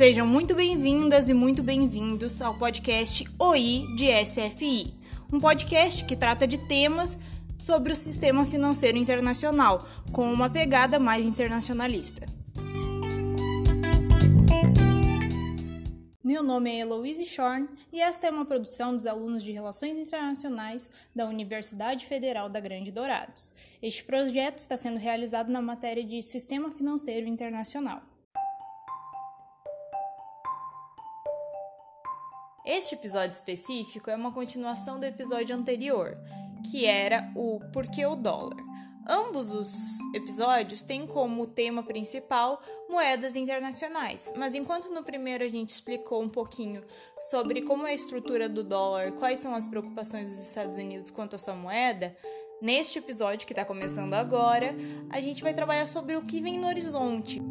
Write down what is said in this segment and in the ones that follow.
Sejam muito bem-vindas e muito bem-vindos ao podcast OI de SFI, um podcast que trata de temas sobre o sistema financeiro internacional, com uma pegada mais internacionalista. Meu nome é Eloise Shorn e esta é uma produção dos alunos de Relações Internacionais da Universidade Federal da Grande Dourados. Este projeto está sendo realizado na matéria de Sistema Financeiro Internacional. Este episódio específico é uma continuação do episódio anterior, que era o Por que o dólar? Ambos os episódios têm como tema principal moedas internacionais, mas enquanto no primeiro a gente explicou um pouquinho sobre como é a estrutura do dólar, quais são as preocupações dos Estados Unidos quanto à sua moeda, neste episódio que está começando agora, a gente vai trabalhar sobre o que vem no horizonte.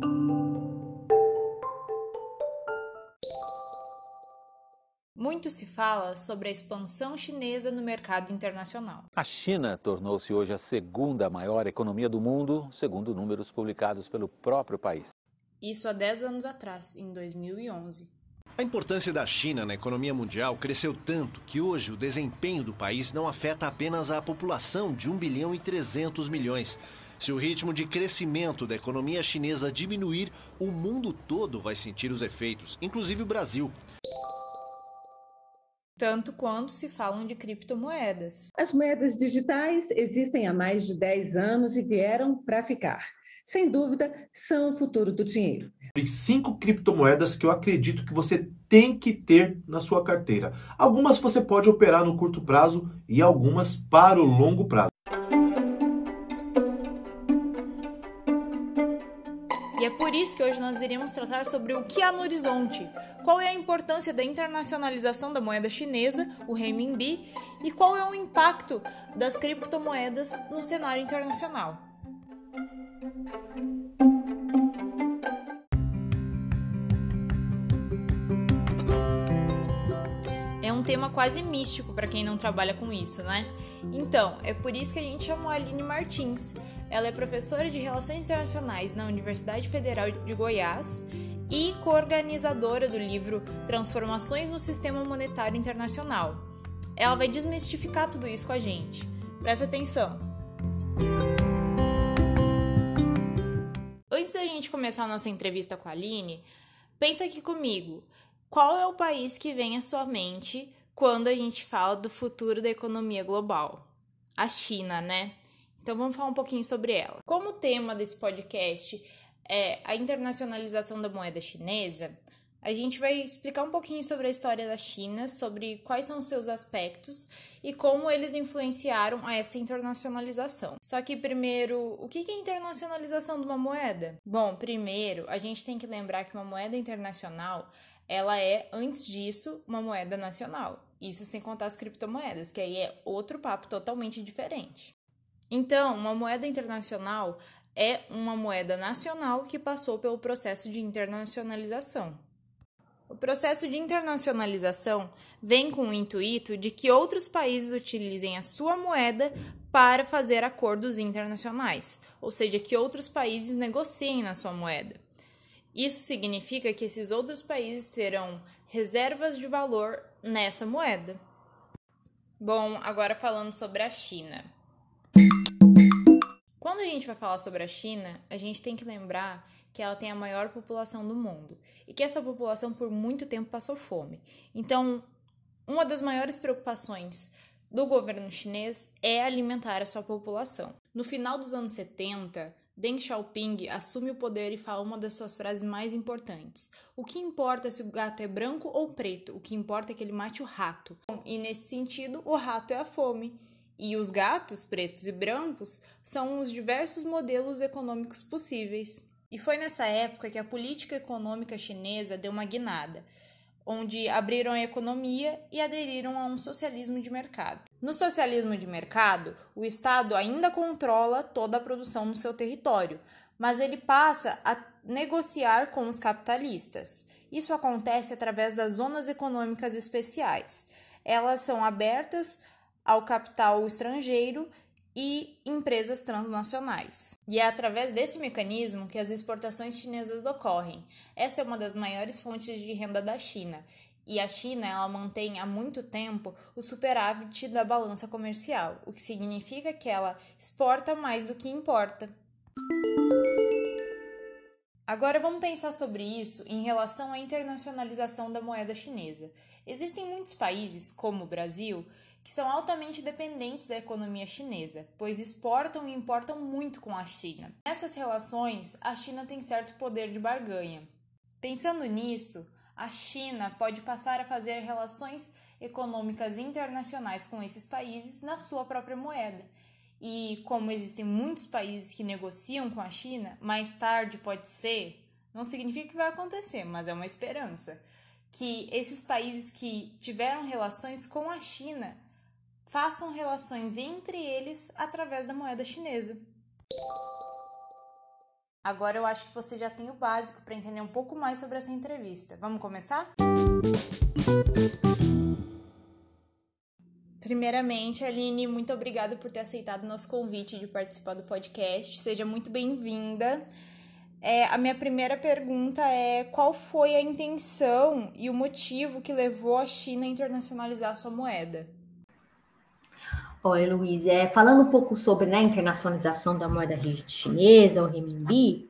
Muito se fala sobre a expansão chinesa no mercado internacional. A China tornou-se hoje a segunda maior economia do mundo, segundo números publicados pelo próprio país. Isso há 10 anos atrás, em 2011. A importância da China na economia mundial cresceu tanto que hoje o desempenho do país não afeta apenas a população de 1 bilhão e 300 milhões. Se o ritmo de crescimento da economia chinesa diminuir, o mundo todo vai sentir os efeitos, inclusive o Brasil tanto quanto se falam de criptomoedas. As moedas digitais existem há mais de 10 anos e vieram para ficar. Sem dúvida, são o futuro do dinheiro. E cinco criptomoedas que eu acredito que você tem que ter na sua carteira. Algumas você pode operar no curto prazo e algumas para o longo prazo. Isso que hoje nós iremos tratar sobre o que há no horizonte, qual é a importância da internacionalização da moeda chinesa, o renminbi, e qual é o impacto das criptomoedas no cenário internacional. Tema quase místico para quem não trabalha com isso, né? Então, é por isso que a gente chamou a Aline Martins. Ela é professora de Relações Internacionais na Universidade Federal de Goiás e coorganizadora do livro Transformações no Sistema Monetário Internacional. Ela vai desmistificar tudo isso com a gente. Presta atenção! Antes da gente começar a nossa entrevista com a Aline, pensa aqui comigo. Qual é o país que vem à sua mente quando a gente fala do futuro da economia global? A China, né? Então vamos falar um pouquinho sobre ela. Como o tema desse podcast é a internacionalização da moeda chinesa, a gente vai explicar um pouquinho sobre a história da China, sobre quais são os seus aspectos e como eles influenciaram a essa internacionalização. Só que primeiro, o que é internacionalização de uma moeda? Bom, primeiro, a gente tem que lembrar que uma moeda internacional, ela é antes disso uma moeda nacional. Isso sem contar as criptomoedas, que aí é outro papo totalmente diferente. Então, uma moeda internacional é uma moeda nacional que passou pelo processo de internacionalização. O processo de internacionalização vem com o intuito de que outros países utilizem a sua moeda para fazer acordos internacionais, ou seja, que outros países negociem na sua moeda. Isso significa que esses outros países terão reservas de valor nessa moeda. Bom, agora falando sobre a China. Quando a gente vai falar sobre a China, a gente tem que lembrar que ela tem a maior população do mundo e que essa população por muito tempo passou fome. Então, uma das maiores preocupações do governo chinês é alimentar a sua população. No final dos anos 70, Deng Xiaoping assume o poder e fala uma das suas frases mais importantes: O que importa se o gato é branco ou preto? O que importa é que ele mate o rato. E nesse sentido, o rato é a fome. E os gatos pretos e brancos são os diversos modelos econômicos possíveis. E foi nessa época que a política econômica chinesa deu uma guinada, onde abriram a economia e aderiram a um socialismo de mercado. No socialismo de mercado, o Estado ainda controla toda a produção no seu território, mas ele passa a negociar com os capitalistas. Isso acontece através das zonas econômicas especiais. Elas são abertas ao capital estrangeiro e empresas transnacionais. E é através desse mecanismo que as exportações chinesas ocorrem. Essa é uma das maiores fontes de renda da China. E a China ela mantém há muito tempo o superávit da balança comercial, o que significa que ela exporta mais do que importa. Agora vamos pensar sobre isso em relação à internacionalização da moeda chinesa. Existem muitos países, como o Brasil, que são altamente dependentes da economia chinesa, pois exportam e importam muito com a China. Nessas relações, a China tem certo poder de barganha. Pensando nisso, a China pode passar a fazer relações econômicas internacionais com esses países na sua própria moeda e como existem muitos países que negociam com a China, mais tarde pode ser, não significa que vai acontecer, mas é uma esperança, que esses países que tiveram relações com a China façam relações entre eles através da moeda chinesa. Agora eu acho que você já tem o básico para entender um pouco mais sobre essa entrevista. Vamos começar? Primeiramente, Aline, muito obrigada por ter aceitado o nosso convite de participar do podcast. Seja muito bem-vinda. É, a minha primeira pergunta é qual foi a intenção e o motivo que levou a China a internacionalizar a sua moeda? Oi, Luiz. É, falando um pouco sobre né, a internacionalização da moeda chinesa, o renminbi,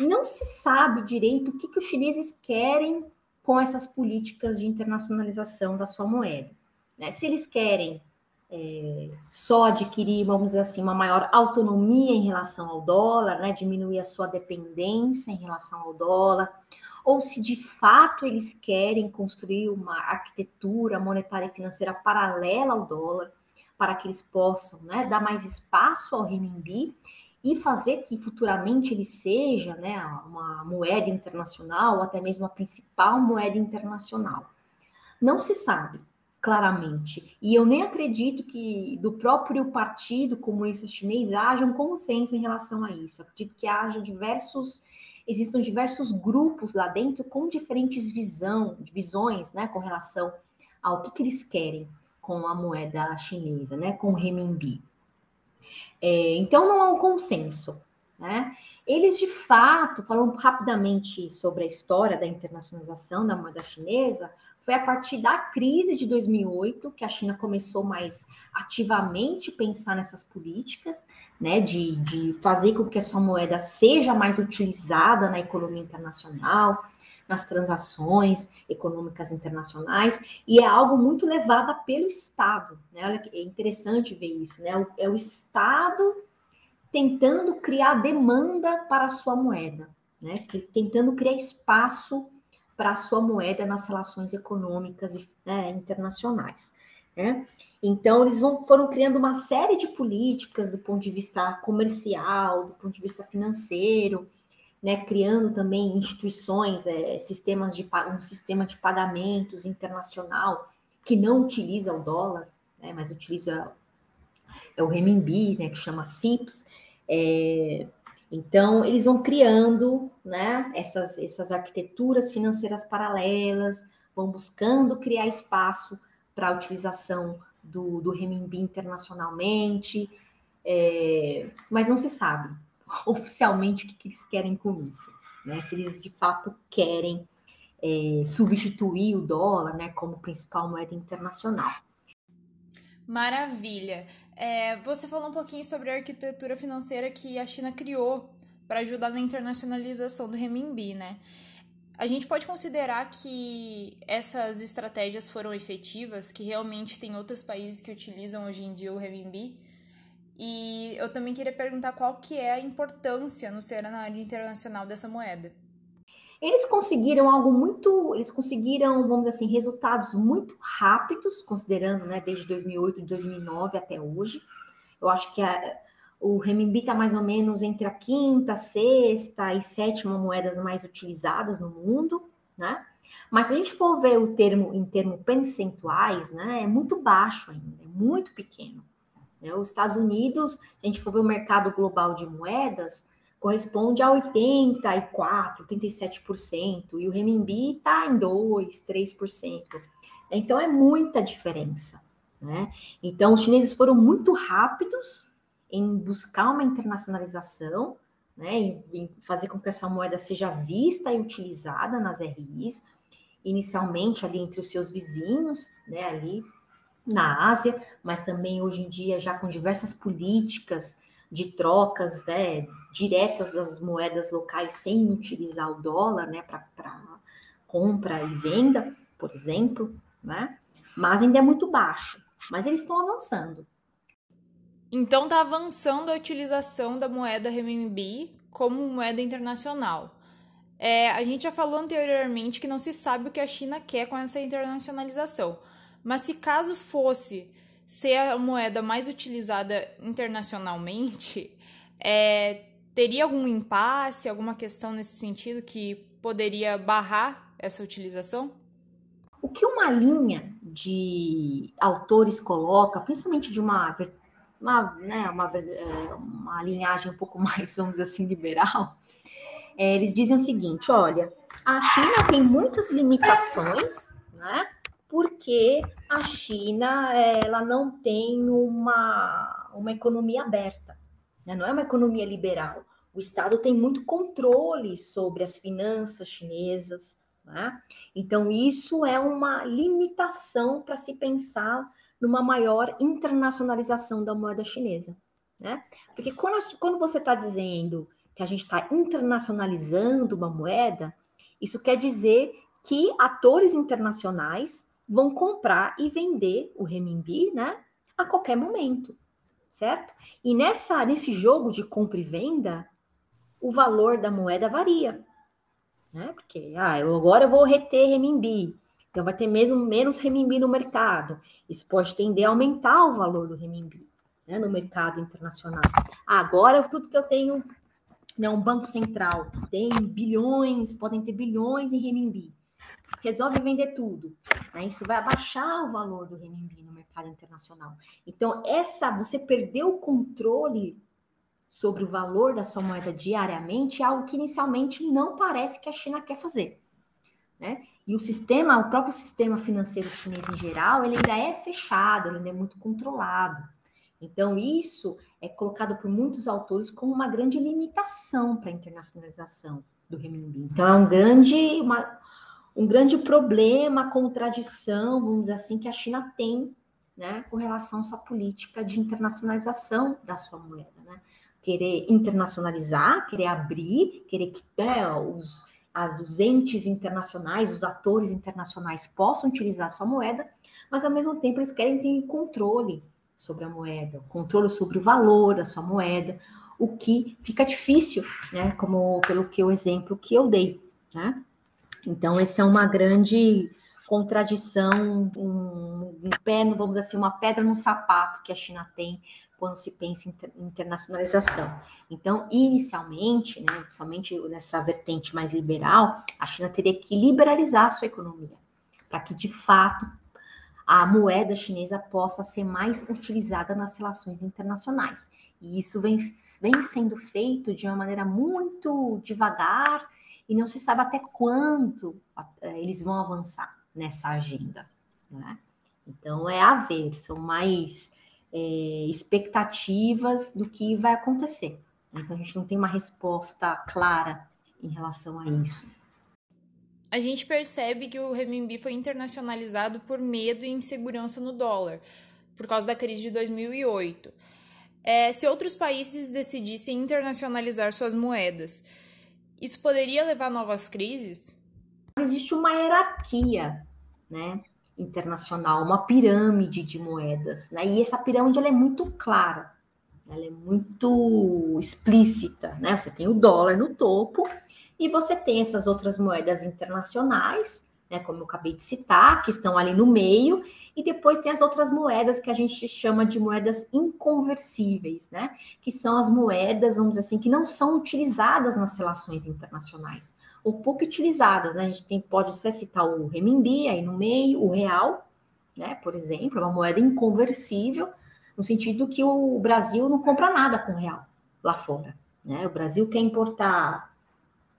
não se sabe direito o que, que os chineses querem com essas políticas de internacionalização da sua moeda. Né? Se eles querem é, só adquirir, vamos dizer assim, uma maior autonomia em relação ao dólar, né? diminuir a sua dependência em relação ao dólar, ou se de fato eles querem construir uma arquitetura monetária e financeira paralela ao dólar, para que eles possam né, dar mais espaço ao renminbi e fazer que futuramente ele seja né, uma moeda internacional, ou até mesmo a principal moeda internacional. Não se sabe claramente. E eu nem acredito que do próprio Partido Comunista Chinês haja um consenso em relação a isso. Eu acredito que haja diversos, existam diversos grupos lá dentro com diferentes visão, visões, né, com relação ao que, que eles querem com a moeda chinesa, né, com o renminbi. É, então não há um consenso, né? Eles, de fato, falando rapidamente sobre a história da internacionalização da moeda chinesa, foi a partir da crise de 2008 que a China começou mais ativamente pensar nessas políticas, né, de, de fazer com que a sua moeda seja mais utilizada na economia internacional, nas transações econômicas internacionais, e é algo muito levado pelo Estado. Né? Olha, é interessante ver isso, né? É o Estado tentando criar demanda para a sua moeda, né? tentando criar espaço para a sua moeda nas relações econômicas né, internacionais. Né? Então, eles vão, foram criando uma série de políticas do ponto de vista comercial, do ponto de vista financeiro, né, criando também instituições, é, sistemas de um sistema de pagamentos internacional que não utiliza o dólar, né, mas utiliza é o renminbi, né, que chama CIPS, é, então, eles vão criando né, essas, essas arquiteturas financeiras paralelas, vão buscando criar espaço para a utilização do, do renminbi internacionalmente, é, mas não se sabe oficialmente o que, que eles querem com isso. Né? Se eles de fato querem é, substituir o dólar né, como principal moeda internacional. Maravilha. É, você falou um pouquinho sobre a arquitetura financeira que a China criou para ajudar na internacionalização do renminbi, né? A gente pode considerar que essas estratégias foram efetivas, que realmente tem outros países que utilizam hoje em dia o renminbi. E eu também queria perguntar qual que é a importância no cenário internacional dessa moeda. Eles conseguiram algo muito, eles conseguiram, vamos dizer assim, resultados muito rápidos, considerando, né, desde 2008, 2009 até hoje. Eu acho que a, o renminbi está mais ou menos entre a quinta, sexta e sétima moedas mais utilizadas no mundo, né? Mas se a gente for ver o termo em termos percentuais, né, é muito baixo ainda, é muito pequeno. Né? Os Estados Unidos, a gente for ver o mercado global de moedas, corresponde a 84%, 87%, e o renminbi está em 2%, 3%. Então é muita diferença. Né? Então os chineses foram muito rápidos em buscar uma internacionalização, né, em fazer com que essa moeda seja vista e utilizada nas RIs, inicialmente ali entre os seus vizinhos, né, ali na Ásia, mas também hoje em dia já com diversas políticas de trocas né, diretas das moedas locais sem utilizar o dólar né, para compra e venda, por exemplo, né? mas ainda é muito baixo. Mas eles estão avançando. Então está avançando a utilização da moeda renminbi como moeda internacional. É, a gente já falou anteriormente que não se sabe o que a China quer com essa internacionalização. Mas se caso fosse ser a moeda mais utilizada internacionalmente, é, teria algum impasse, alguma questão nesse sentido que poderia barrar essa utilização? O que uma linha de autores coloca, principalmente de uma, uma, né, uma, é, uma linhagem um pouco mais, vamos dizer assim, liberal, é, eles dizem o seguinte: olha, a China tem muitas limitações, né? Porque a China ela não tem uma, uma economia aberta, né? não é uma economia liberal. O Estado tem muito controle sobre as finanças chinesas, né? Então, isso é uma limitação para se pensar numa maior internacionalização da moeda chinesa. Né? Porque quando, quando você está dizendo que a gente está internacionalizando uma moeda, isso quer dizer que atores internacionais vão comprar e vender o renminbi, né, a qualquer momento, certo? E nessa nesse jogo de compra e venda, o valor da moeda varia, né? Porque ah, eu agora eu vou reter renminbi, então vai ter mesmo menos renminbi no mercado. Isso pode tender a aumentar o valor do renminbi, né, no mercado internacional. Ah, agora tudo que eu tenho né, um banco central tem bilhões, podem ter bilhões em renminbi. Resolve vender tudo. Né? Isso vai abaixar o valor do renminbi no mercado internacional. Então, essa você perdeu o controle sobre o valor da sua moeda diariamente é algo que inicialmente não parece que a China quer fazer. Né? E o sistema, o próprio sistema financeiro chinês em geral, ele ainda é fechado, ele ainda é muito controlado. Então, isso é colocado por muitos autores como uma grande limitação para a internacionalização do renminbi. Então, é um grande, uma, um grande problema, contradição, vamos dizer assim, que a China tem né, com relação à sua política de internacionalização da sua moeda. Né? Querer internacionalizar, querer abrir, querer que né, os, as, os entes internacionais, os atores internacionais possam utilizar a sua moeda, mas ao mesmo tempo eles querem ter controle sobre a moeda, controle sobre o valor da sua moeda, o que fica difícil, né? Como pelo que o exemplo que eu dei, né? Então, essa é uma grande contradição, um, um pé, vamos dizer assim, uma pedra no sapato que a China tem quando se pensa em internacionalização. Então, inicialmente, né, somente nessa vertente mais liberal, a China teria que liberalizar a sua economia, para que de fato a moeda chinesa possa ser mais utilizada nas relações internacionais. E isso vem, vem sendo feito de uma maneira muito devagar e não se sabe até quando é, eles vão avançar nessa agenda. Né? Então, é a ver, são mais é, expectativas do que vai acontecer. Então, a gente não tem uma resposta clara em relação a isso a gente percebe que o renminbi foi internacionalizado por medo e insegurança no dólar, por causa da crise de 2008. É, se outros países decidissem internacionalizar suas moedas, isso poderia levar a novas crises? Existe uma hierarquia, né, internacional, uma pirâmide de moedas, né? E essa pirâmide ela é muito clara, ela é muito explícita, né? Você tem o dólar no topo e você tem essas outras moedas internacionais, né, como eu acabei de citar, que estão ali no meio, e depois tem as outras moedas que a gente chama de moedas inconversíveis, né, que são as moedas, vamos dizer assim, que não são utilizadas nas relações internacionais, ou pouco utilizadas, né? A gente tem, pode até citar o renminbi aí no meio, o real, né, por exemplo, é uma moeda inconversível, no sentido que o Brasil não compra nada com real lá fora, né? O Brasil quer importar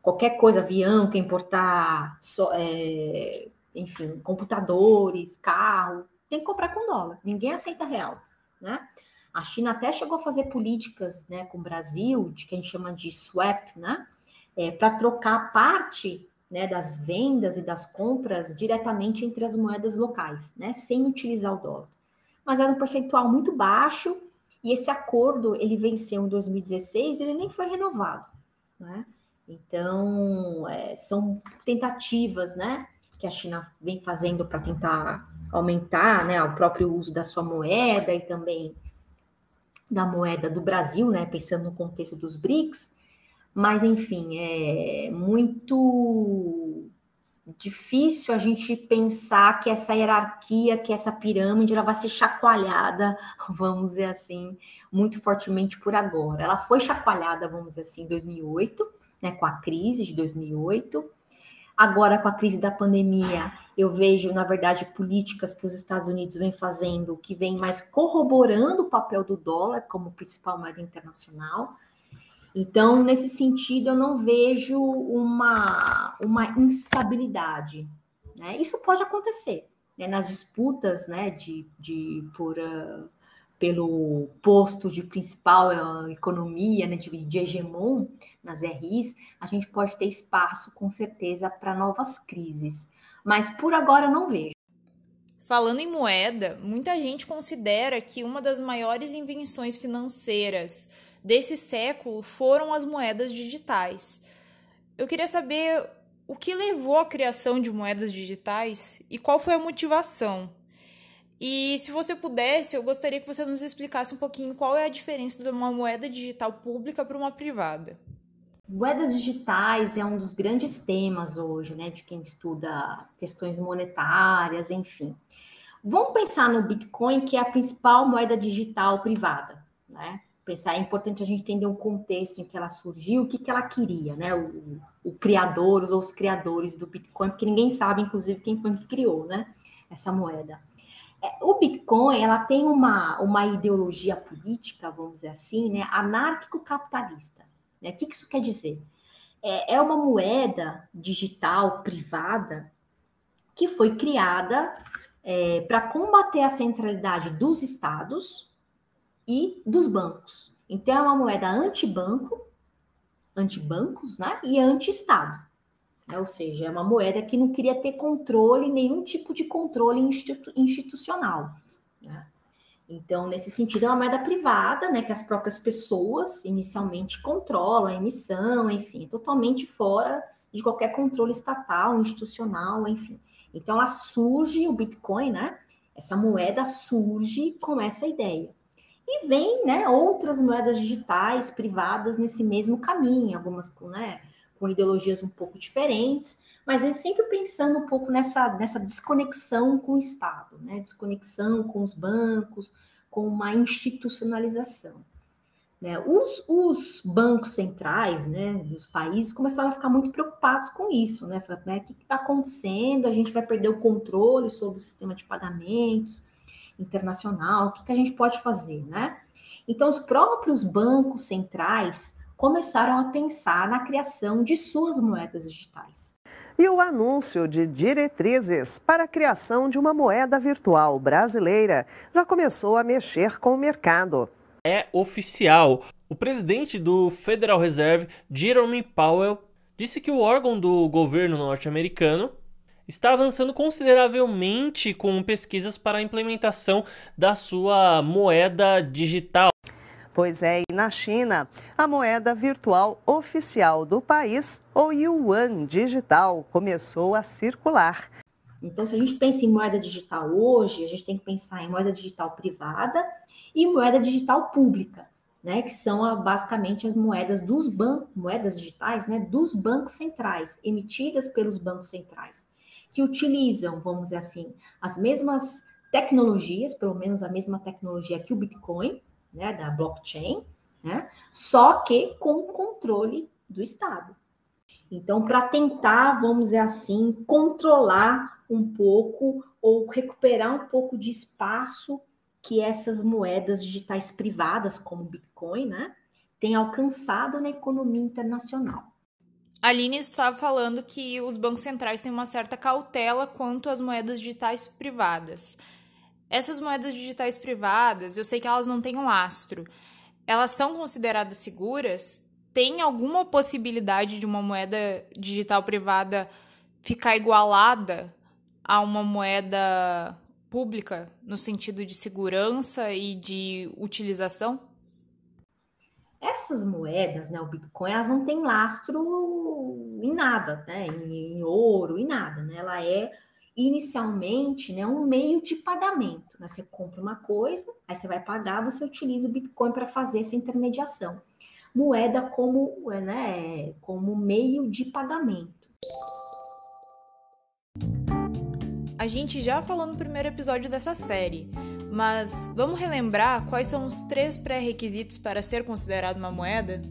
qualquer coisa, avião, quer importar, so, é, enfim, computadores, carro, tem que comprar com dólar. Ninguém aceita real, né? A China até chegou a fazer políticas né, com o Brasil, de que a gente chama de swap, né? É, para trocar parte né, das vendas e das compras diretamente entre as moedas locais, né, sem utilizar o dólar. Mas era um percentual muito baixo e esse acordo ele venceu em 2016, ele nem foi renovado, né? Então é, são tentativas, né, que a China vem fazendo para tentar aumentar, né, o próprio uso da sua moeda e também da moeda do Brasil, né, pensando no contexto dos BRICS, mas, enfim, é muito difícil a gente pensar que essa hierarquia, que essa pirâmide, ela vai ser chacoalhada, vamos dizer assim, muito fortemente por agora. Ela foi chacoalhada, vamos dizer assim, em 2008, né, com a crise de 2008. Agora, com a crise da pandemia, eu vejo, na verdade, políticas que os Estados Unidos vêm fazendo que vem mais corroborando o papel do dólar como principal moeda internacional. Então, nesse sentido, eu não vejo uma, uma instabilidade. Né? Isso pode acontecer né? nas disputas né? de, de, por, uh, pelo posto de principal uh, economia, né? de, de hegemon nas RIs, a gente pode ter espaço, com certeza, para novas crises. Mas por agora não vejo. Falando em moeda, muita gente considera que uma das maiores invenções financeiras desse século foram as moedas digitais. Eu queria saber o que levou à criação de moedas digitais e qual foi a motivação. E se você pudesse, eu gostaria que você nos explicasse um pouquinho qual é a diferença de uma moeda digital pública para uma privada. Moedas digitais é um dos grandes temas hoje, né, de quem estuda questões monetárias, enfim. Vamos pensar no Bitcoin, que é a principal moeda digital privada, né? pensar, é importante a gente entender o contexto em que ela surgiu, o que, que ela queria, né? O, o criador, ou os criadores do Bitcoin, porque ninguém sabe, inclusive, quem foi que criou, né? Essa moeda. É, o Bitcoin, ela tem uma, uma ideologia política, vamos dizer assim, né? Anárquico-capitalista. Né? O que, isso quer dizer? É, é uma moeda digital privada que foi criada é, para combater a centralidade dos estados, e dos bancos. Então, é uma moeda anti-banco, anti-bancos, né? E anti-estado. Né? Ou seja, é uma moeda que não queria ter controle, nenhum tipo de controle institu institucional. Né? Então, nesse sentido, é uma moeda privada, né? Que as próprias pessoas inicialmente controlam a emissão, enfim, totalmente fora de qualquer controle estatal, institucional, enfim. Então, ela surge, o Bitcoin, né? Essa moeda surge com essa ideia. E vem né, outras moedas digitais privadas nesse mesmo caminho, algumas com, né, com ideologias um pouco diferentes, mas é sempre pensando um pouco nessa, nessa desconexão com o Estado, né, desconexão com os bancos, com uma institucionalização. Né? Os, os, bancos centrais né, dos países começaram a ficar muito preocupados com isso. Né? Falaram, né, o que está acontecendo? A gente vai perder o controle sobre o sistema de pagamentos internacional, o que, que a gente pode fazer, né? Então, os próprios bancos centrais começaram a pensar na criação de suas moedas digitais. E o anúncio de diretrizes para a criação de uma moeda virtual brasileira já começou a mexer com o mercado. É oficial. O presidente do Federal Reserve, Jerome Powell, disse que o órgão do governo norte-americano está avançando consideravelmente com pesquisas para a implementação da sua moeda digital. Pois é, e na China, a moeda virtual oficial do país, o yuan digital, começou a circular. Então, se a gente pensa em moeda digital hoje, a gente tem que pensar em moeda digital privada e moeda digital pública, né, que são basicamente as moedas dos bancos, moedas digitais, né, dos bancos centrais, emitidas pelos bancos centrais que utilizam, vamos dizer assim, as mesmas tecnologias, pelo menos a mesma tecnologia que o Bitcoin, né, da blockchain, né, só que com controle do Estado. Então, para tentar, vamos dizer assim, controlar um pouco ou recuperar um pouco de espaço que essas moedas digitais privadas, como o Bitcoin, né, têm alcançado na economia internacional. Aline estava falando que os bancos centrais têm uma certa cautela quanto às moedas digitais privadas. Essas moedas digitais privadas, eu sei que elas não têm lastro. Elas são consideradas seguras? Tem alguma possibilidade de uma moeda digital privada ficar igualada a uma moeda pública no sentido de segurança e de utilização? Essas moedas, né, o Bitcoin, elas não têm lastro em nada, né, em, em ouro, em nada, né? Ela é inicialmente, né, um meio de pagamento. Né? Você compra uma coisa, aí você vai pagar, você utiliza o Bitcoin para fazer essa intermediação. Moeda como, né, como meio de pagamento. A gente já falou no primeiro episódio dessa série, mas vamos relembrar quais são os três pré-requisitos para ser considerado uma moeda?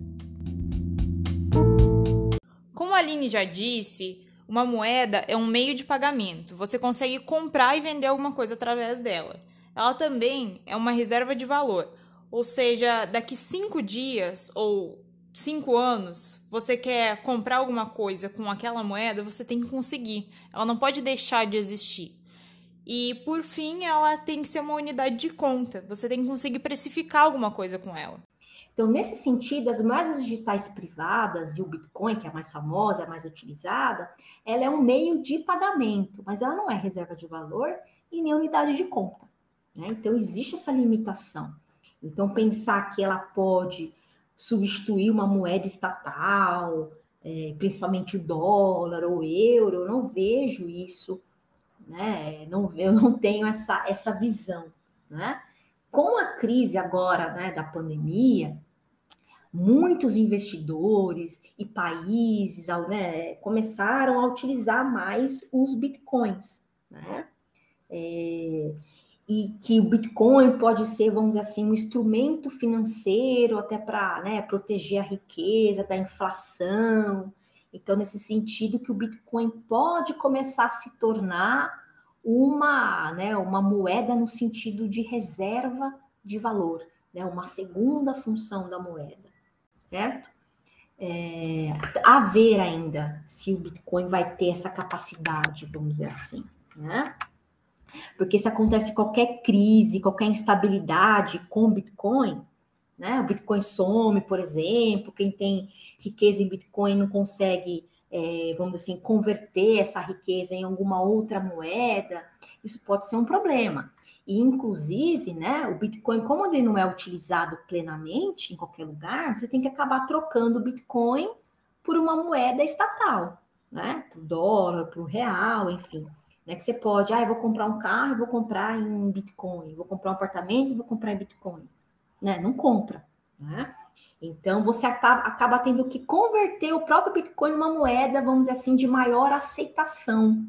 Como a Aline já disse, uma moeda é um meio de pagamento. Você consegue comprar e vender alguma coisa através dela. Ela também é uma reserva de valor. Ou seja, daqui cinco dias ou cinco anos, você quer comprar alguma coisa com aquela moeda, você tem que conseguir. Ela não pode deixar de existir. E por fim, ela tem que ser uma unidade de conta. Você tem que conseguir precificar alguma coisa com ela. Então, nesse sentido, as moedas digitais privadas e o Bitcoin, que é a mais famosa, a mais utilizada, ela é um meio de pagamento, mas ela não é reserva de valor e nem unidade de conta. Né? Então, existe essa limitação. Então, pensar que ela pode substituir uma moeda estatal, é, principalmente o dólar ou o euro, eu não vejo isso, né? Não, eu não tenho essa, essa visão, né? Com a crise agora, né, da pandemia, muitos investidores e países né, começaram a utilizar mais os bitcoins, né? É, e que o Bitcoin pode ser, vamos dizer assim, um instrumento financeiro até para né, proteger a riqueza da inflação. Então, nesse sentido, que o Bitcoin pode começar a se tornar uma, né, uma moeda no sentido de reserva de valor, né, uma segunda função da moeda, certo? É, a ver ainda se o Bitcoin vai ter essa capacidade, vamos dizer assim, né? Porque se acontece qualquer crise, qualquer instabilidade com Bitcoin, né? O Bitcoin some, por exemplo, quem tem riqueza em Bitcoin não consegue, é, vamos assim, converter essa riqueza em alguma outra moeda, isso pode ser um problema. E, inclusive, né, o Bitcoin, como ele não é utilizado plenamente em qualquer lugar, você tem que acabar trocando o Bitcoin por uma moeda estatal, né? Por dólar, por real, enfim. Né? Que você pode, ah, eu vou comprar um carro, vou comprar em Bitcoin, vou comprar um apartamento, vou comprar em Bitcoin. Né? Não compra. Né? Então, você acaba, tendo que converter o próprio Bitcoin numa moeda, vamos dizer assim, de maior aceitação,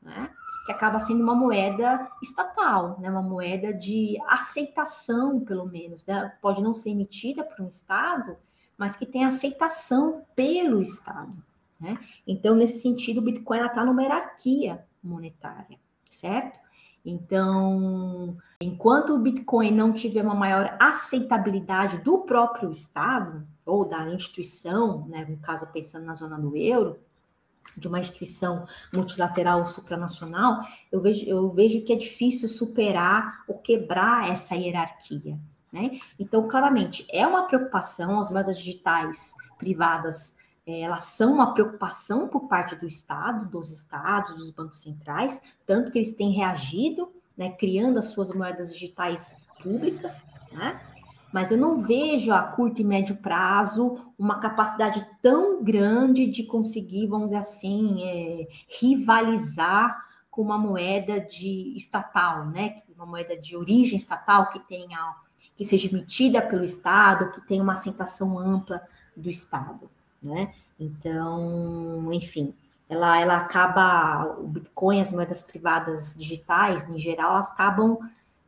né? que acaba sendo uma moeda estatal, né? uma moeda de aceitação, pelo menos. Né? Pode não ser emitida por um Estado, mas que tem aceitação pelo Estado. Né? Então, nesse sentido, o Bitcoin está numa hierarquia monetária, certo? Então, enquanto o Bitcoin não tiver uma maior aceitabilidade do próprio Estado ou da instituição, né, no caso pensando na zona do euro, de uma instituição multilateral ou supranacional, eu vejo, eu vejo que é difícil superar ou quebrar essa hierarquia. Né? Então, claramente, é uma preocupação as moedas digitais privadas elas são uma preocupação por parte do Estado, dos estados, dos bancos centrais, tanto que eles têm reagido, né, criando as suas moedas digitais públicas, né? Mas eu não vejo a curto e médio prazo uma capacidade tão grande de conseguir, vamos dizer assim, é, rivalizar com uma moeda de estatal, né? Uma moeda de origem estatal que tenha que seja emitida pelo Estado, que tenha uma aceitação ampla do Estado né? Então, enfim, ela, ela acaba, o Bitcoin, as moedas privadas digitais, em geral, elas acabam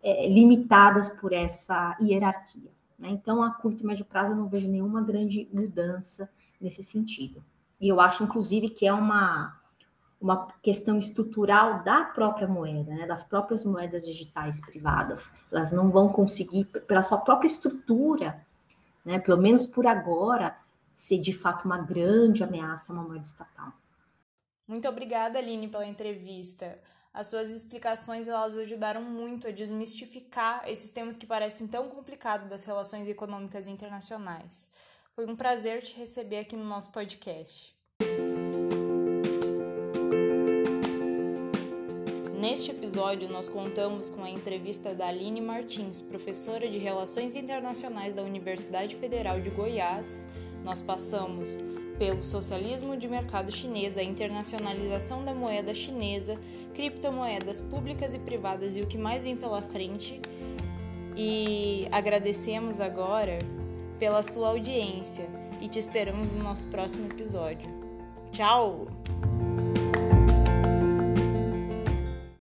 é, limitadas por essa hierarquia. Né? Então, a curto e médio prazo, eu não vejo nenhuma grande mudança nesse sentido. E eu acho, inclusive, que é uma, uma questão estrutural da própria moeda, né? das próprias moedas digitais privadas. Elas não vão conseguir, pela sua própria estrutura, né? pelo menos por agora, ser de fato uma grande ameaça a uma estatal. Muito obrigada, Aline, pela entrevista. As suas explicações elas ajudaram muito a desmistificar esses temas que parecem tão complicados das relações econômicas internacionais. Foi um prazer te receber aqui no nosso podcast. Neste episódio, nós contamos com a entrevista da Aline Martins, professora de Relações Internacionais da Universidade Federal de Goiás. Nós passamos pelo socialismo de mercado chinês, a internacionalização da moeda chinesa, criptomoedas públicas e privadas e o que mais vem pela frente. E agradecemos agora pela sua audiência e te esperamos no nosso próximo episódio. Tchau!